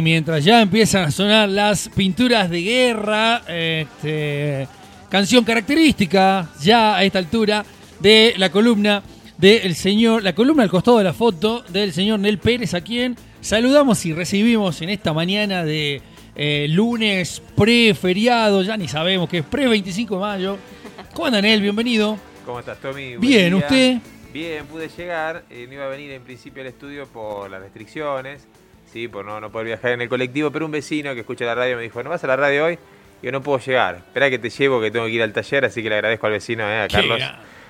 mientras ya empiezan a sonar las pinturas de guerra, este, canción característica ya a esta altura de la columna del señor, la columna al costado de la foto del señor Nel Pérez, a quien saludamos y recibimos en esta mañana de eh, lunes pre-feriado, ya ni sabemos que es pre-25 de mayo. ¿Cómo anda Nel? Bienvenido. ¿Cómo estás, Tommy? Bien, ¿usted? Bien, pude llegar. Eh, no iba a venir en principio al estudio por las restricciones. ¿Sí? por no, no poder viajar en el colectivo, pero un vecino que escucha la radio me dijo, ¿no vas a la radio hoy? Y yo no puedo llegar. Espera que te llevo, que tengo que ir al taller, así que le agradezco al vecino, eh, a Carlos.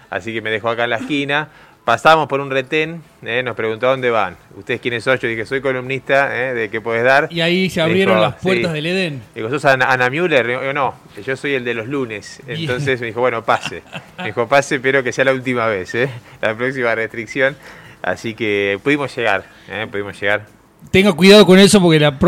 Así que me dejó acá en la esquina. Pasamos por un retén, eh, nos preguntó dónde van. ¿Ustedes quiénes son? Yo dije, soy columnista, eh, ¿de qué puedes dar? Y ahí se abrieron las puertas del Edén. Digo, ¿sos Ana, Müller? Yo, no, yo soy el de los lunes. Entonces me dijo, bueno, pase. Me dijo, pase, pero que sea la última vez, ¿eh? la próxima restricción. Así que pudimos llegar, pudimos llegar tenga cuidado con eso porque la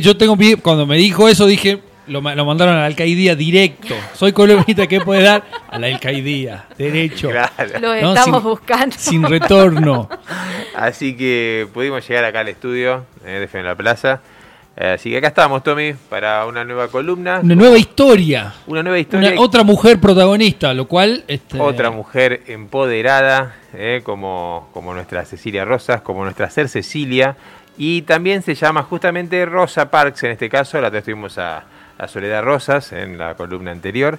yo tengo cuando me dijo eso dije lo, mandaron a la alcaidía directo. Soy colombiana que puede dar a la alcaidía, derecho. Lo estamos buscando. Sin retorno. Así que pudimos llegar acá al estudio eh, de la Plaza. Eh, así que acá estamos, Tommy, para una nueva columna. Una nueva historia. Una nueva historia. otra mujer protagonista, lo cual... Este... Otra mujer empoderada, eh, como, como nuestra Cecilia Rosas, como nuestra ser Cecilia. Y también se llama justamente Rosa Parks, en este caso, la tuvimos a, a Soledad Rosas en la columna anterior.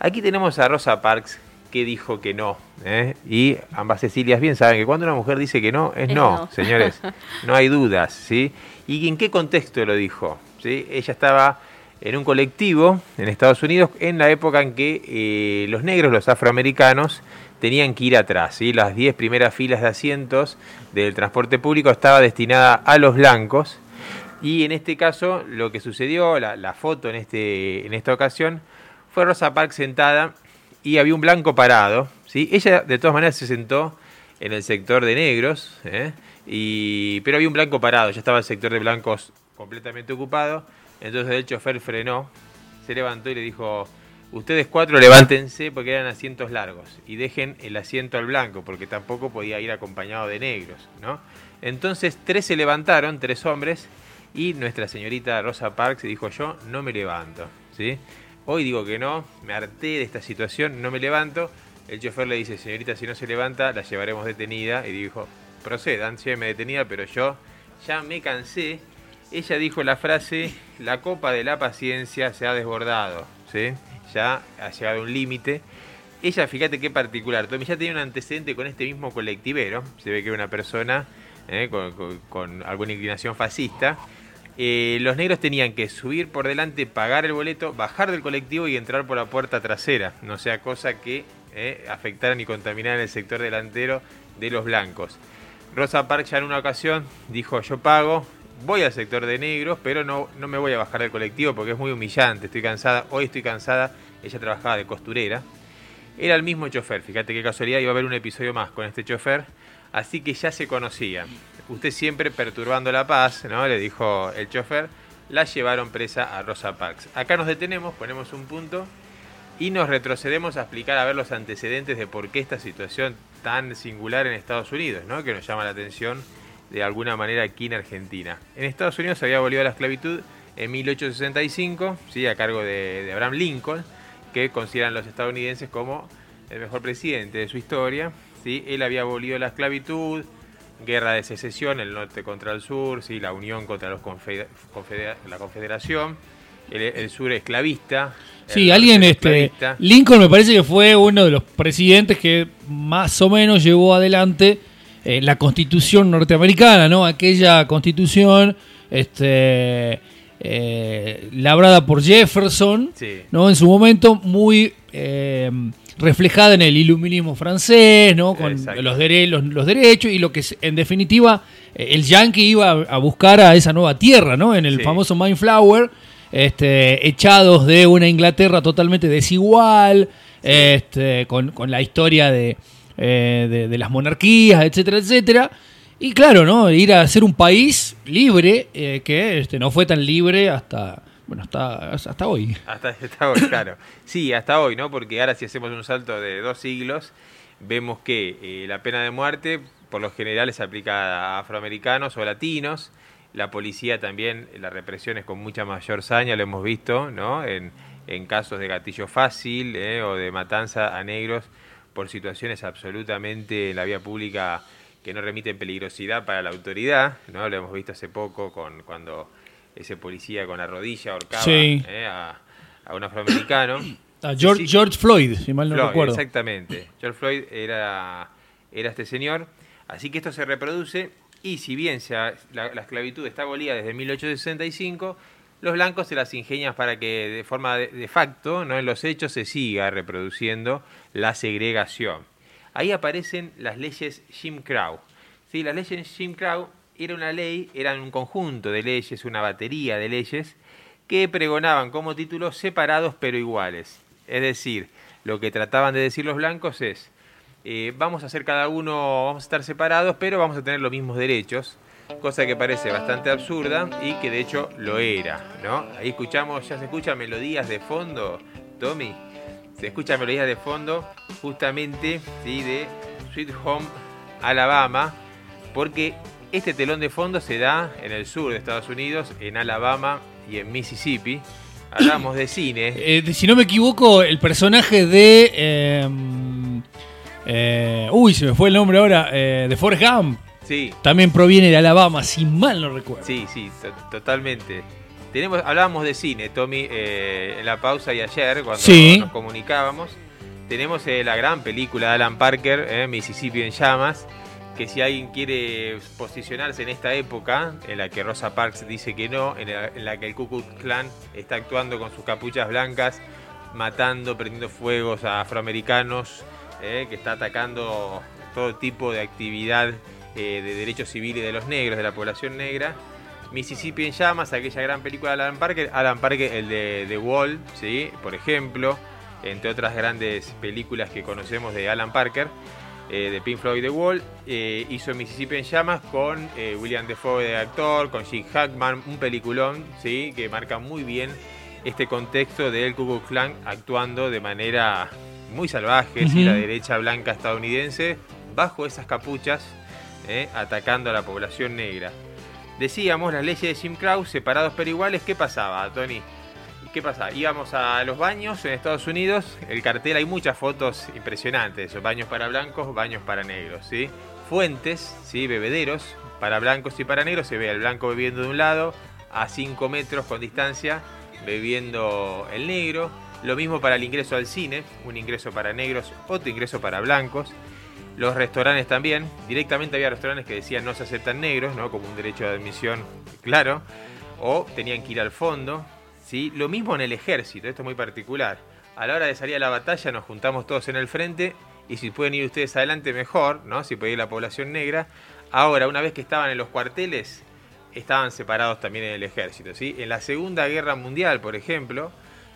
Aquí tenemos a Rosa Parks que dijo que no. ¿eh? Y ambas Cecilias bien saben que cuando una mujer dice que no, es, no, señores. No hay dudas. ¿sí? ¿Y en qué contexto lo dijo? ¿sí? Ella estaba en un colectivo en Estados Unidos en la época en que eh, los negros, los afroamericanos, tenían que ir atrás. ¿sí? Las 10 primeras filas de asientos del transporte público estaba destinada a los blancos. Y en este caso, lo que sucedió, la, foto en, este, en esta ocasión, fue Rosa Parks sentada y había un blanco parado. ¿sí? Ella, de todas maneras, se sentó en el sector de negros, ¿eh? y, pero había un blanco parado, ya estaba el sector de blancos completamente ocupado. Entonces el chofer frenó, se levantó y le dijo, Ustedes cuatro levántense porque eran asientos largos y dejen el asiento al blanco porque tampoco podía ir acompañado de negros, ¿no? Entonces tres se levantaron, tres hombres, y nuestra señorita Rosa Parks dijo yo no me levanto, ¿sí? Hoy digo que no, me harté de esta situación, no me levanto. El chofer le dice, señorita, si no se levanta, la llevaremos detenida. Y dijo, procedan, lléveme detenida, pero yo ya me cansé. Ella dijo la frase, la copa de la paciencia se ha desbordado, ¿sí? Ya ha llegado a un límite. Ella, fíjate qué particular, Tommy ya tenía un antecedente con este mismo colectivero, se ve que era una persona eh, con, alguna inclinación fascista. Eh, los negros tenían que subir por delante, pagar el boleto, bajar del colectivo y entrar por la puerta trasera, no sea cosa que eh, afectaran y contaminaran el sector delantero de los blancos. Rosa Parks en una ocasión dijo yo pago, voy al sector de negros, pero no, no me voy a bajar del colectivo porque es muy humillante, estoy cansada, hoy estoy cansada, ella trabajaba de costurera. Era el mismo chofer, fíjate qué casualidad, iba a haber un episodio más con este chofer, así que ya se conocían. Usted siempre perturbando la paz, ¿no? Le dijo el chofer, la llevaron presa a Rosa Parks. Acá nos detenemos, ponemos un punto y nos retrocedemos a explicar a ver los antecedentes de por qué esta situación tan singular en Estados Unidos, ¿no? Que nos llama la atención de alguna manera aquí en Argentina. En Estados Unidos se había abolido la esclavitud en 1865, ¿sí? a cargo de, Abraham Lincoln, que consideran los estadounidenses como el mejor presidente de su historia. ¿sí? Él había abolido la esclavitud, guerra de secesión, el norte contra el sur, ¿sí? la unión contra los la confederación, el, sur esclavista. Sí, alguien, este, Lincoln me parece que fue uno de los presidentes que más o menos llevó adelante eh, la constitución norteamericana, ¿no? Aquella constitución este, eh, labrada por Jefferson, ¿no? En su momento muy eh, reflejada en el iluminismo francés, ¿no? Con los, los, derechos y lo que en definitiva el yankee iba a buscar a esa nueva tierra, ¿no? En el famoso Mindflower, este, echados de una Inglaterra totalmente desigual, este, con, la historia de, de las monarquías, etcétera, etcétera. Y claro, ¿no? Ir a ser un país libre, eh, que este, no fue tan libre hasta, bueno, hasta, hasta hoy. Hasta, hoy, claro. Sí, hasta hoy, ¿no? Porque ahora si hacemos un salto de dos siglos, vemos que eh, la pena de muerte por lo general se aplica a afroamericanos o latinos. La policía también, la represión es con mucha mayor saña, lo hemos visto, ¿no? En, en casos de gatillo fácil eh, o de matanza a negros por situaciones absolutamente en la vía pública que no remiten peligrosidad para la autoridad, ¿no? Lo hemos visto hace poco con cuando ese policía con la rodilla ahorcaba ¿eh? a, un afroamericano. A George, George, Floyd, si mal no recuerdo. Exactamente. George Floyd era, era este señor. Así que esto se reproduce y si bien la, esclavitud está abolida desde 1865, los blancos se las ingenian para que de forma de, facto, no en los hechos, se siga reproduciendo la segregación ahí aparecen las leyes Jim Crow. ¿Sí? Las leyes Jim Crow era una ley, eran un conjunto de leyes, una batería de leyes que pregonaban como títulos separados pero iguales. Es decir, lo que trataban de decir los blancos es, eh, vamos a hacer cada uno, vamos a estar separados, pero vamos a tener los mismos derechos, cosa que parece bastante absurda y que de hecho lo era, ¿no? Ahí escuchamos, ya se escuchan melodías de fondo, Tommy se escucha melodías de fondo justamente de Sweet Home Alabama, porque este telón de fondo se da en el sur de Estados Unidos, en Alabama y en Mississippi. Hablamos de cine. Eh, si no me equivoco, el personaje de... Em, eh, uy, se me fue el nombre ahora, eh, de Forrest Gump. Sí. También proviene de Alabama, si mal no recuerdo. Sí, sí, totalmente hablábamos de cine, Tommy, eh, en la pausa y ayer, cuando nos comunicábamos. Tenemos eh, la gran película de Alan Parker, eh, Mississippi en llamas, que si alguien quiere posicionarse en esta época, en la que Rosa Parks dice que no, en la, que el Ku Klux Klan está actuando con sus capuchas blancas, matando, prendiendo fuegos a afroamericanos, que está atacando todo tipo de actividad de derechos civiles de los negros, de la población negra, Mississippi en llamas, aquella gran película de Alan Parker, Alan Parker, el de The Wall, ¿sí? por ejemplo, entre otras grandes películas que conocemos de Alan Parker, eh, de Pink Floyd The Wall, eh, hizo Mississippi en llamas con eh, William Defoe de actor, con Jim Hackman, un peliculón ¿sí? que marca muy bien este contexto del Ku Klux Klan actuando de manera muy salvaje, la derecha blanca estadounidense, bajo esas capuchas, atacando a la población negra. Decíamos las leyes de Jim Crow, separados pero iguales. ¿Qué pasaba, Tony? ¿Qué pasa? Íbamos a los baños en Estados Unidos. El cartel, hay muchas fotos impresionantes. Baños para blancos, baños para negros. ¿sí? Fuentes, ¿sí? bebederos para blancos y para negros. Se ve al blanco bebiendo de un lado, a 5 metros con distancia, bebiendo el negro. Lo mismo para el ingreso al cine, un ingreso para negros, otro ingreso para blancos. Los restaurantes también, directamente había restaurantes que decían no se aceptan negros, ¿no? como un derecho de admisión claro, o tenían que ir al fondo. ¿sí? Lo mismo en el ejército, esto es muy particular. A la hora de salir a la batalla nos juntamos todos en el frente y si pueden ir ustedes adelante mejor, ¿no? si puede ir la población negra. Ahora, una vez que estaban en los cuarteles, estaban separados también en el ejército. ¿sí? En la Segunda Guerra Mundial, por ejemplo,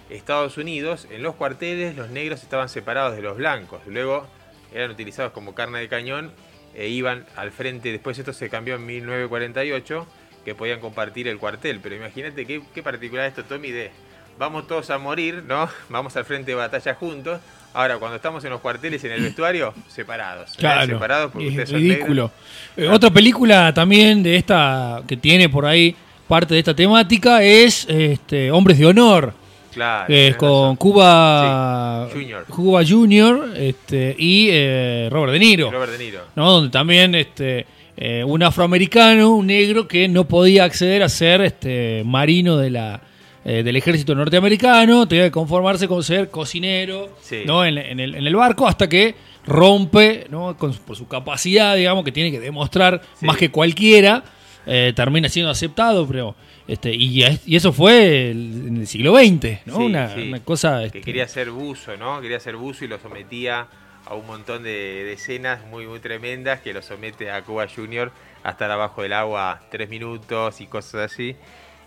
Estados Unidos, en los cuarteles los negros estaban separados de los blancos. Luego eran utilizados como carne de cañón e iban al frente. Después esto se cambió en 1948, que podían compartir el cuartel. Pero imagínate qué, qué particular esto, Tommy, de vamos todos a morir, ¿no? Vamos al frente de batalla juntos. Ahora, cuando estamos en los cuarteles, en el vestuario, separados. Claro, separados porque es ridículo. Eh, otra película también de esta, que tiene por ahí parte de esta temática, es este, Hombres de Honor. Claro. con Cuba Junior, Cuba Junior este, y eh, Robert De Niro. Robert De Niro. ¿no? Donde también este, eh, un afroamericano, un negro que no podía acceder a ser este, marino de la, eh, del ejército norteamericano, tenía que conformarse con ser cocinero ¿no? en, el, en, el, barco hasta que rompe, ¿no? por su capacidad, digamos, que tiene que demostrar más que cualquiera eh, termina siendo aceptado, pero este y, y eso fue en el siglo XX, ¿no? una, cosa... Que este, quería ser buzo, ¿no? Quería ser buzo y lo sometía a un montón de, escenas muy, muy tremendas que lo somete a Cuba Junior a estar abajo del agua tres minutos y cosas así.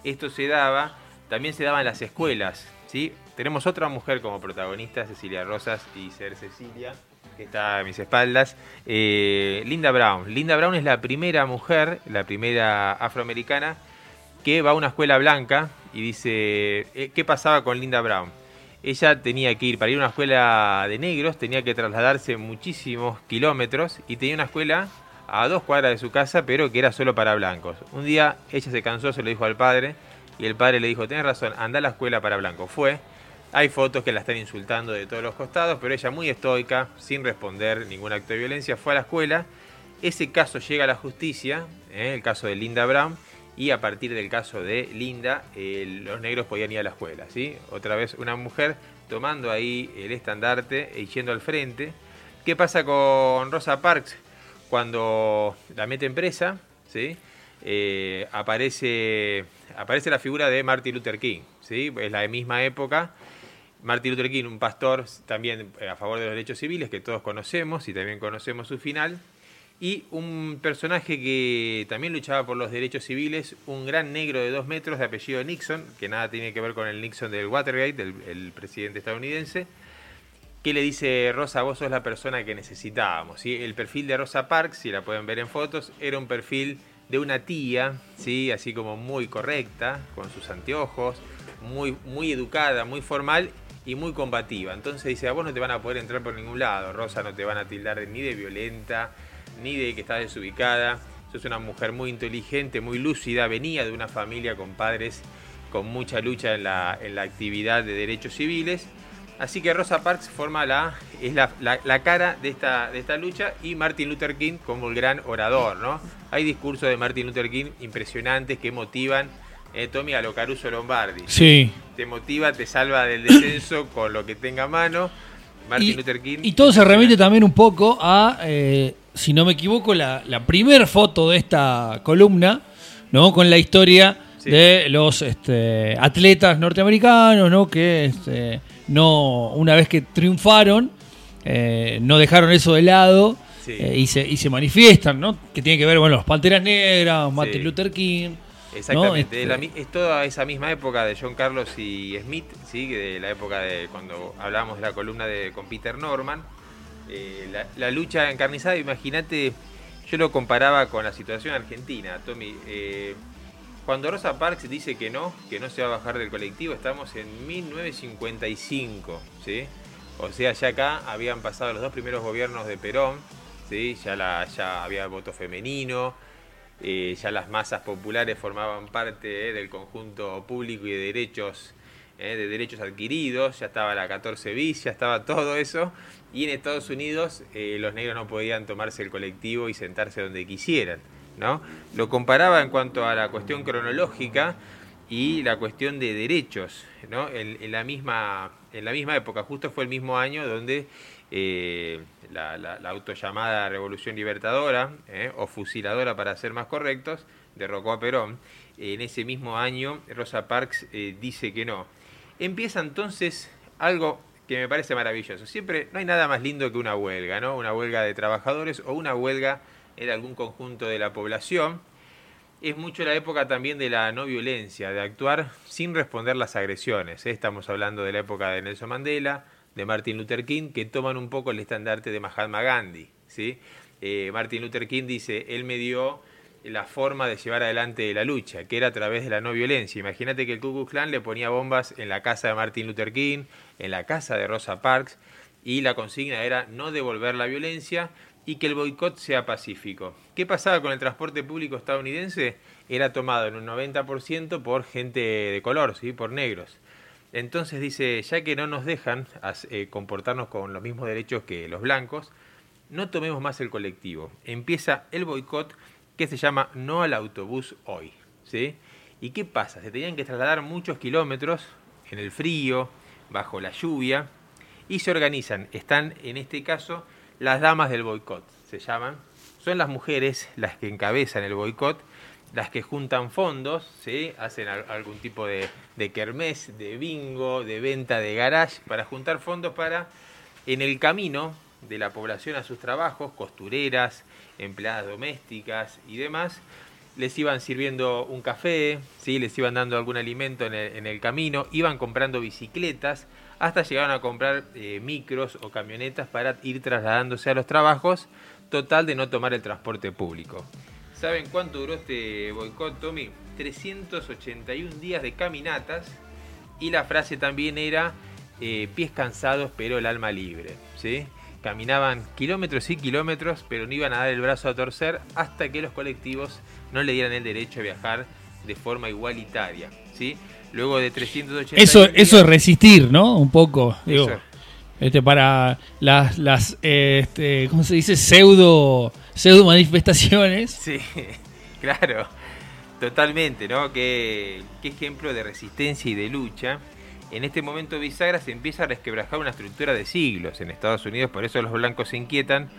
Esto se daba, también se daba en las escuelas, ¿sí? Tenemos otra mujer como protagonista, Cecilia Rosas y Ser Cecilia, que está a mis espaldas. Eh, Linda Brown. Linda Brown es la primera mujer, la primera afroamericana, que va a una escuela blanca y dice, eh, ¿qué pasaba con Linda Brown? Ella tenía que ir, para ir a una escuela de negros, tenía que trasladarse muchísimos kilómetros y tenía una escuela a dos cuadras de su casa, pero que era solo para blancos. Un día ella se cansó, se lo dijo al padre, y el padre le dijo, tenés razón, anda a la escuela para blancos. Fue, hay fotos que la están insultando de todos los costados, pero ella muy estoica, sin responder ningún acto de violencia, fue a la escuela. Ese caso llega a la justicia, ¿eh? el caso de Linda Brown, y a partir del caso de Linda, eh, los negros podían ir a la escuela. ¿sí? Otra vez una mujer tomando ahí el estandarte y yendo al frente. ¿Qué pasa con Rosa Parks? Cuando la mete en presa, ¿sí? Eh, aparece, aparece la figura de Martin Luther King. ¿sí? Es la misma época Martin Luther King, un pastor también eh, a favor de los derechos civiles, que todos conocemos y también conocemos su final. Y un personaje que también luchaba por los derechos civiles, un gran negro de dos metros de apellido Nixon, que nada tiene que ver con el Nixon del Watergate, el presidente estadounidense, que le dice, Rosa, vos sos la persona que necesitábamos. ¿sí? El perfil de Rosa Parks, si la pueden ver en fotos, era un perfil de una tía, ¿sí? así como muy correcta, con sus anteojos, muy, muy educada, muy formal y muy combativa. Entonces dice, a vos no te van a poder entrar por ningún lado, Rosa, no te van a tildar ni de violenta, ni de que estás desubicada. Sos una mujer muy inteligente, muy lúcida, venía de una familia con padres con mucha lucha en la, en la actividad de derechos civiles. Así que Rosa Parks forma la, es la, la, cara de esta, de esta lucha y Martin Luther King como el gran orador. ¿no? Hay discursos de Martin Luther King impresionantes que motivan eh, Tommy a lo Caruso Lombardi. Sí. Te motiva, te salva del descenso con lo que tenga a mano. Martin y, Luther King. Y todo se remite también un poco a, eh, si no me equivoco, la, la primera foto de esta columna, ¿no? Con la historia de los este, atletas norteamericanos, ¿no? Que este, no, una vez que triunfaron, eh, no dejaron eso de lado. Eh, y, se, y se manifiestan, ¿no? Que tiene que ver, bueno, los Panteras Negras, Martin Luther King, Exactamente, este, es toda esa misma época de John Carlos y Smith, ¿sí? de la época de cuando hablábamos de la columna de, con Peter Norman. Eh, la, lucha encarnizada, imagínate, yo lo comparaba con la situación argentina, Tommy. Eh, cuando Rosa Parks dice que no, que no se va a bajar del colectivo, estamos en 1955, ¿sí? O sea, ya acá habían pasado los dos primeros gobiernos de Perón, ¿sí? Ya, había voto femenino, eh, ya las masas populares formaban parte del conjunto público y de derechos, de derechos adquiridos, ya estaba la 14 bis, ya estaba todo eso, y en Estados Unidos los negros no podían tomarse el colectivo y sentarse donde quisieran. ¿no? Lo comparaba en cuanto a la cuestión cronológica y la cuestión de derechos, ¿no? en, la misma, en la misma época, justo fue el mismo año donde eh, la, la, autollamada Revolución Libertadora, eh, o fusiladora para ser más correctos, derrocó a Perón. En ese mismo año, Rosa Parks eh, dice que no. Empieza entonces algo que me parece maravilloso. Siempre no hay nada más lindo que una huelga, ¿no? Una huelga de trabajadores o una huelga en algún conjunto de la población. Es mucho la época también de la no violencia, de actuar sin responder las agresiones. Estamos hablando de la época de Nelson Mandela, de Martin Luther King que toman un poco el estandarte de Mahatma Gandhi. ¿sí? Eh, Martin Luther King dice, él me dio la forma de llevar adelante la lucha, que era a través de la no violencia. Imagínate que el Ku Klux Klan le ponía bombas en la casa de Martin Luther King, en la casa de Rosa Parks, y la consigna era no devolver la violencia y que el boicot sea pacífico. ¿Qué pasaba con el transporte público estadounidense? Era tomado en un 90% por gente de color, ¿sí? por negros. Entonces dice, ya que no nos dejan eh, comportarnos con los mismos derechos que los blancos, no tomemos más el colectivo. Empieza el boicot que se llama No al autobús hoy. ¿sí? ¿Y qué pasa? Se tenían que trasladar muchos kilómetros en el frío, bajo la lluvia, y se organizan. Están, en este caso, las damas del boicot, se llaman. Son las mujeres las que encabezan el boicot las que juntan fondos, ¿sí? hacen algún tipo de, de kermés, de bingo, de venta de garage, para juntar fondos para, en el camino de la población a sus trabajos, costureras, empleadas domésticas y demás, les iban sirviendo un café, ¿sí? les iban dando algún alimento en el, camino, iban comprando bicicletas, hasta llegaron a comprar eh, micros o camionetas para ir trasladándose a los trabajos, total de no tomar el transporte público. ¿Saben cuánto duró este boicot, Tommy? 381 días de caminatas y la frase también era eh, pies cansados pero el alma libre. ¿sí? Caminaban kilómetros y kilómetros pero no iban a dar el brazo a torcer hasta que los colectivos no le dieran el derecho a viajar de forma igualitaria. ¿sí? Luego de 380 Eso, eso es resistir, ¿no? Un poco. Digo, este, para las, las este, ¿cómo se dice? Pseudo pseudo manifestaciones. Sí, claro, totalmente, ¿no? Qué, qué ejemplo de resistencia y de lucha. En este momento bisagra se empieza a resquebrajar una estructura de siglos en Estados Unidos, por eso los blancos se inquietan,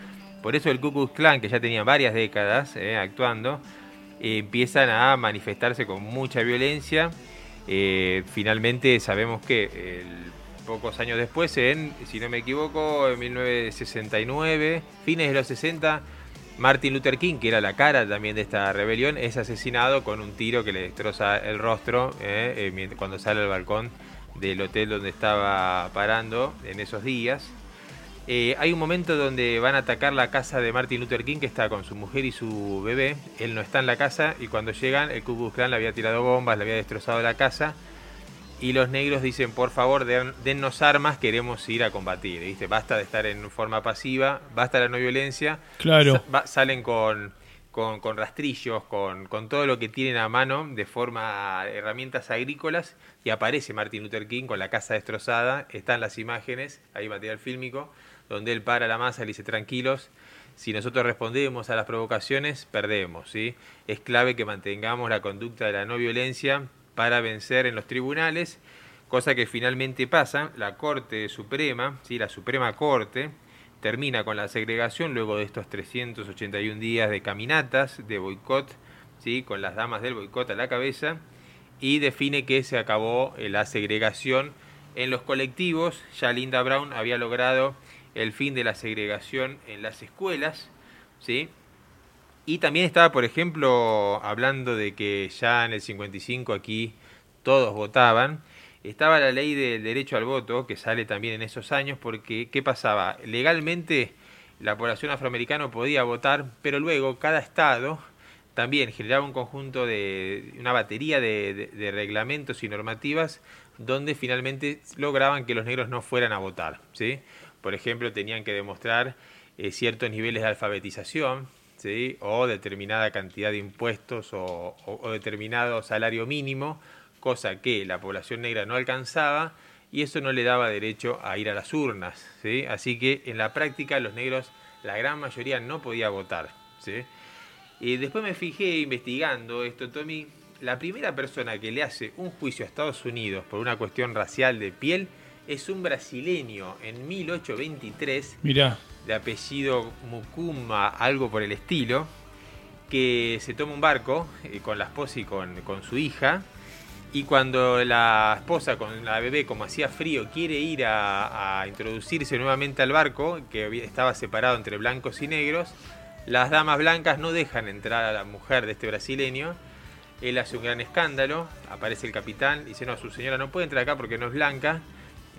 por eso el Ku Klux Klan, que ya tenía varias décadas eh, actuando, eh, empiezan a manifestarse con mucha violencia. Eh, finalmente sabemos que pocos años después, en, si no me equivoco, en 1969, fines de los 60, Martin Luther King, que era la cara también de esta rebelión, es asesinado con un tiro que le destroza el rostro eh, eh, cuando sale al balcón del hotel donde estaba parando en esos días. Eh, hay un momento donde van a atacar la casa de Martin Luther King, que está con su mujer y su bebé. Él no está en la casa y cuando llegan, el Ku Klux Klan le había tirado bombas, le había destrozado la casa y los negros dicen, por favor, dennos armas, queremos ir a combatir. ¿viste? Basta de estar en forma pasiva, basta la no violencia. Claro. salen con, con, rastrillos, con, todo lo que tienen a mano de forma herramientas agrícolas y aparece Martin Luther King con la casa destrozada. Están las imágenes, hay material fílmico, donde él para la masa y dice, tranquilos, si nosotros respondemos a las provocaciones, perdemos. ¿sí? Es clave que mantengamos la conducta de la no violencia para vencer en los tribunales, cosa que finalmente pasa, la Corte Suprema, ¿sí? la Suprema Corte, termina con la segregación luego de estos 381 días de caminatas, de boicot, ¿sí? con las damas del boicot a la cabeza, y define que se acabó eh, la segregación en los colectivos. Ya Linda Brown había logrado el fin de la segregación en las escuelas, ¿sí? Y también estaba, por ejemplo, hablando de que ya en el 55 aquí todos votaban. Estaba la ley del derecho al voto, que sale también en esos años, porque ¿qué pasaba? Legalmente la población afroamericana podía votar, pero luego cada estado también generaba un conjunto de, una batería de, reglamentos y normativas donde finalmente lograban que los negros no fueran a votar. ¿sí? Por ejemplo, tenían que demostrar eh, ciertos niveles de alfabetización, o determinada cantidad de impuestos o, determinado salario mínimo, cosa que la población negra no alcanzaba y eso no le daba derecho a ir a las urnas. ¿sí? Así que en la práctica los negros, la gran mayoría no podía votar. ¿sí? Y después me fijé investigando esto, Tommy, la primera persona que le hace un juicio a Estados Unidos por una cuestión racial de piel es un brasileño en 1823. Mirá de apellido Mukuma, algo por el estilo, que se toma un barco eh, con la esposa y con, su hija. Y cuando la esposa con la bebé, como hacía frío, quiere ir a, introducirse nuevamente al barco, que estaba separado entre blancos y negros, las damas blancas no dejan entrar a la mujer de este brasileño. Él hace un gran escándalo, aparece el capitán, dice, no, su señora no puede entrar acá porque no es blanca.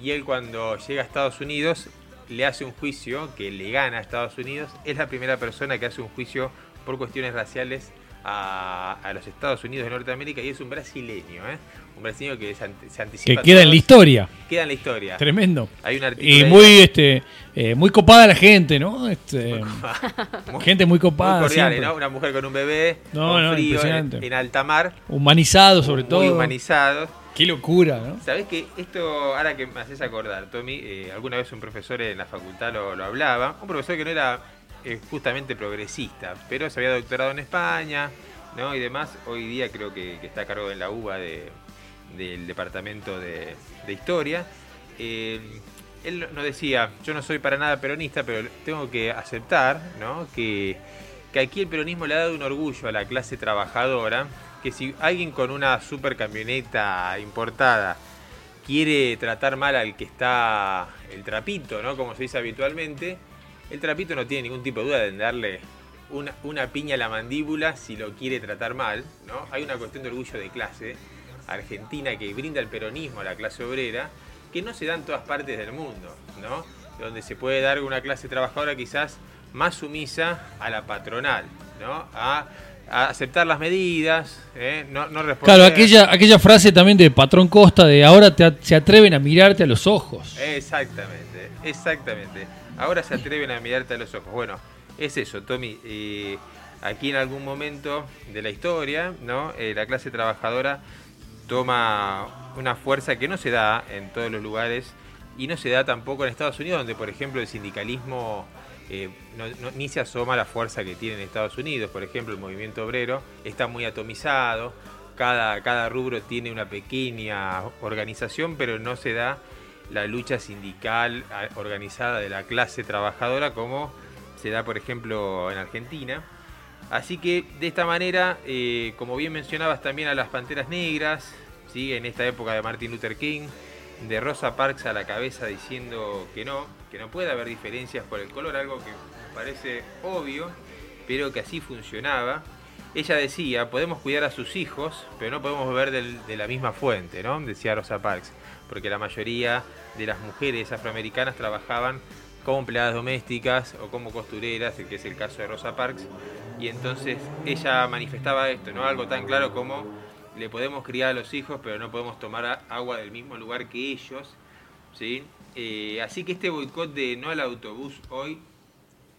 Y él cuando llega a Estados Unidos le hace un juicio que le gana a Estados Unidos. Es la primera persona que hace un juicio por cuestiones raciales a, los Estados Unidos de Norteamérica y es un brasileño, ¿eh? un brasileño que se, anticipa. Que queda en la historia. Queda en la historia. Tremendo. Hay un y muy, este, eh, muy copada la gente, ¿no? Este, gente muy copada. Muy cordial, ¿no? Una mujer con un bebé, con frío, en, alta mar. Humanizado sobre todo. Muy humanizado. Qué locura, ¿no? Sabes que esto, ahora que me haces acordar, Tommy, eh, alguna vez un profesor en la facultad lo, hablaba, un profesor que no era eh, justamente progresista, pero se había doctorado en España, ¿no? Y demás, hoy día creo que, está a cargo en la UBA del departamento de, historia. Eh, él nos decía, yo no soy para nada peronista, pero tengo que aceptar, ¿no? Que que aquí el peronismo le ha dado un orgullo a la clase trabajadora, que si alguien con una super camioneta importada quiere tratar mal al que está el trapito, ¿no? Como se dice habitualmente, el trapito no tiene ningún tipo de duda de darle una, piña a la mandíbula si lo quiere tratar mal, ¿no? Hay una cuestión de orgullo de clase argentina que brinda el peronismo a la clase obrera, que no se da en todas partes del mundo, ¿no? Donde se puede dar una clase trabajadora quizás más sumisa a la patronal, ¿no? A, aceptar las medidas, ¿eh? no, no responder. Claro, aquella, aquella frase también de Patrón Costa de ahora se atreven a mirarte a los ojos. Exactamente, exactamente. Ahora se atreven a mirarte a los ojos. Bueno, es eso, Tommy. Eh, aquí en algún momento de la historia, ¿no? Eh, la clase trabajadora toma una fuerza que no se da en todos los lugares y no se da tampoco en Estados Unidos, donde por ejemplo el sindicalismo eh, ni se asoma la fuerza que tiene en Estados Unidos. Por ejemplo, el movimiento obrero está muy atomizado, cada, cada rubro tiene una pequeña organización, pero no se da la lucha sindical organizada de la clase trabajadora como se da, por ejemplo, en Argentina. Así que de esta manera, eh, como bien mencionabas también a las Panteras Negras, ¿sí? en esta época de Martin Luther King, de Rosa Parks a la cabeza diciendo que no, que no puede haber diferencias por el color, algo que parece obvio, pero que así funcionaba. Ella decía, podemos cuidar a sus hijos, pero no podemos beber de la misma fuente, ¿no? Decía Rosa Parks, porque la mayoría de las mujeres afroamericanas trabajaban como empleadas domésticas o como costureras, que es el caso de Rosa Parks, y entonces ella manifestaba esto, ¿no? Algo tan claro como le podemos criar a los hijos, pero no podemos tomar agua del mismo lugar que ellos, ¿sí? Eh, así que este boicot de no al autobús hoy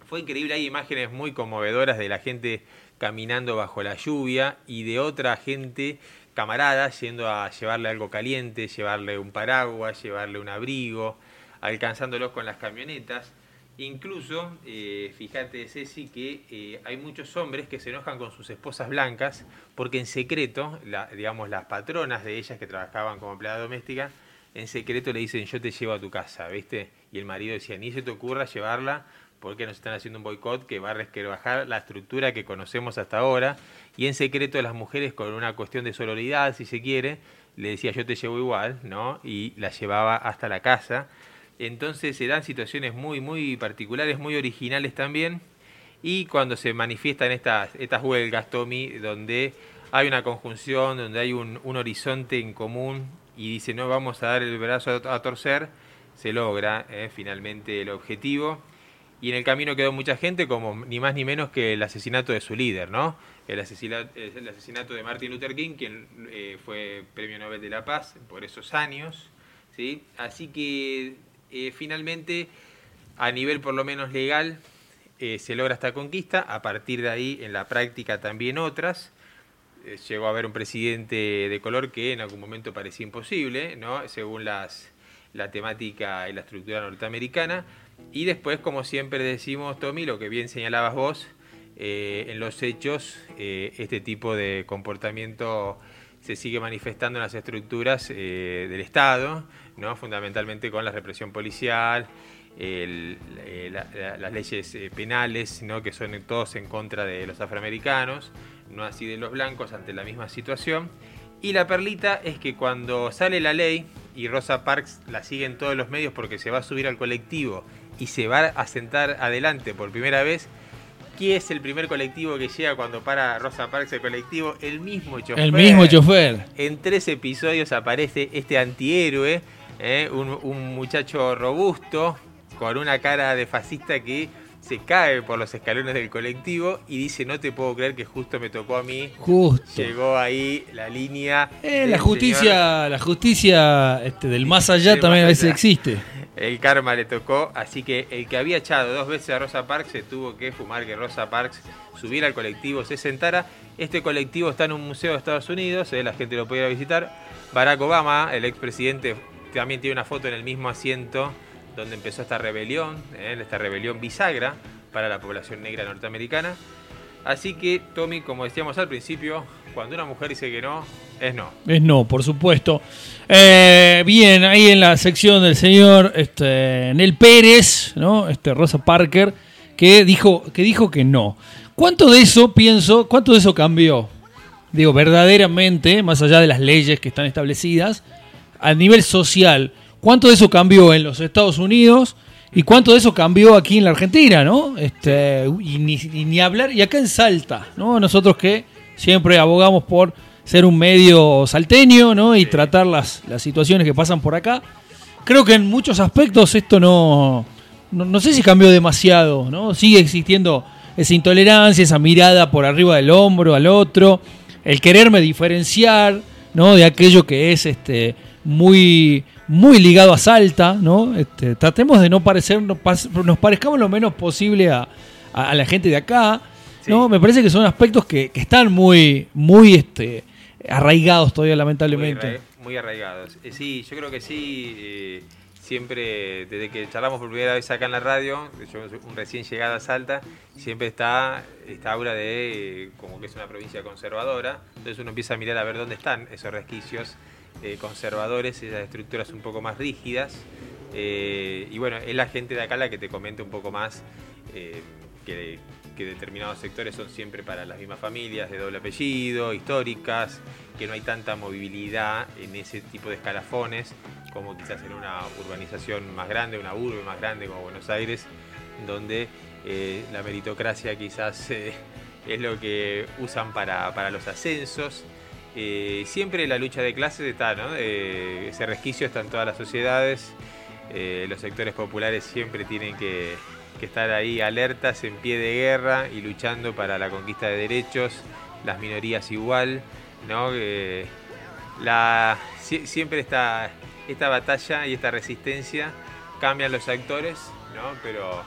fue increíble, hay imágenes muy conmovedoras de la gente caminando bajo la lluvia y de otra gente camarada yendo a llevarle algo caliente, llevarle un paraguas, llevarle un abrigo, alcanzándolos con las camionetas. Incluso, eh, fíjate Ceci, que eh, hay muchos hombres que se enojan con sus esposas blancas porque en secreto, digamos, las patronas de ellas que trabajaban como empleada doméstica, en secreto le dicen yo te llevo a tu casa, ¿viste? Y el marido decía, ni se te ocurra llevarla porque nos están haciendo un boicot que va a bajar la estructura que conocemos hasta ahora. Y en secreto las mujeres con una cuestión de sororidad, si se quiere, le decía yo te llevo igual, ¿no? Y la llevaba hasta la casa entonces se dan situaciones muy, muy particulares, muy originales también. Y cuando se manifiestan estas, estas huelgas, Tommy, donde hay una conjunción, donde hay un, horizonte en común y dice no vamos a dar el brazo a, torcer, se logra eh, finalmente el objetivo. Y en el camino quedó mucha gente, como ni más ni menos que el asesinato de su líder, ¿no? El asesinato, el asesinato de Martin Luther King, quien eh, fue Premio Nobel de la Paz por esos años. ¿sí? Así que eh, finalmente, a nivel por lo menos legal, eh, se logra esta conquista. A partir de ahí, en la práctica también otras. Eh, llegó a haber un presidente de color que en algún momento parecía imposible, según las, la temática y la estructura norteamericana. Y después, como siempre decimos, Tommy, lo que bien señalabas vos, en los hechos, este tipo de comportamiento se sigue manifestando en las estructuras del Estado, ¿no? fundamentalmente con la represión policial, eh, las leyes eh, penales, ¿no? que son todos en contra de los afroamericanos, no así de los blancos ante la misma situación. Y la perlita es que cuando sale la ley, y Rosa Parks la sigue en todos los medios porque se va a subir al colectivo y se va a sentar adelante por primera vez, ¿Quién es el primer colectivo que llega cuando para Rosa Parks el colectivo? El mismo chofer. El mismo chofer. En tres episodios aparece este antihéroe ¿eh? un, muchacho robusto, con una cara de fascista que se cae por los escalones del colectivo y dice, no te puedo creer que justo me tocó a mí. Justo. Llegó ahí la línea. Eh, la justicia, la justicia este, del más allá también a veces existe. El karma le tocó, así que el que había echado dos veces a Rosa Parks se tuvo que fumar que Rosa Parks subiera al colectivo, se sentara. Este colectivo está en un museo de Estados Unidos, eh, la gente lo puede visitar. Barack Obama, el expresidente, también tiene una foto en el mismo asiento donde empezó esta rebelión, ¿eh? esta rebelión bisagra para la población negra norteamericana. Así que, Tommy, como decíamos al principio, cuando una mujer dice que no, es no. Es no, por supuesto. Eh, bien, ahí en la sección del señor este, Nel Pérez, ¿no? Este, Rosa Parker, que dijo, que dijo que no. ¿Cuánto de eso, pienso, cuánto de eso cambió? Digo, verdaderamente, más allá de las leyes que están establecidas, a nivel social, ¿cuánto de eso cambió en los Estados Unidos? ¿Y cuánto de eso cambió aquí en la Argentina, no? Este, y ni, hablar, y acá en Salta, ¿no? Nosotros que siempre abogamos por ser un medio salteño, ¿no? Y tratar las, las situaciones que pasan por acá. Creo que en muchos aspectos esto no, no, sé si cambió demasiado, ¿no? Sigue existiendo esa intolerancia, esa mirada por arriba del hombro al otro, el quererme diferenciar, ¿no? De aquello que es este muy muy ligado a Salta, ¿no? Este, tratemos de no parecer, nos parezcamos lo menos posible a, la gente de acá, ¿no? Me parece que son aspectos que, están muy, muy este, arraigados todavía, lamentablemente. Muy, arraigados. Eh, sí, yo creo que sí. Eh, siempre, desde que charlamos por primera vez acá en la radio, yo un recién llegado a Salta, siempre está esta aura de eh, como que es una provincia conservadora. Entonces uno empieza a mirar a ver dónde están esos resquicios eh, conservadores, esas estructuras un poco más rígidas. Eh, y bueno, es la gente de acá la que te comenta un poco más que, que determinados sectores son siempre para las mismas familias, de doble apellido, históricas, que no hay tanta movilidad en ese tipo de escalafones como quizás en una urbanización más grande, una urbe más grande como Buenos Aires, donde eh, la meritocracia quizás eh, es lo que usan para, los ascensos. Eh, siempre la lucha de clases está, ¿no? ese resquicio está en todas las sociedades. los sectores populares siempre tienen que, estar ahí alertas, en pie de guerra y luchando para la conquista de derechos, las minorías igual, ¿no? siempre está esta batalla y esta resistencia cambian los actores, ¿no? Pero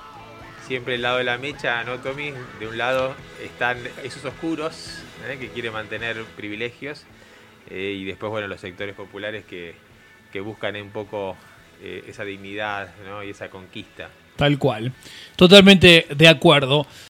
siempre el lado de la mecha, ¿no, Tommy? De un lado están esos oscuros ¿eh? que quieren mantener privilegios eh, y después, bueno, los sectores populares que, buscan un poco eh, esa dignidad ¿no? y esa conquista. Tal cual. Totalmente de acuerdo.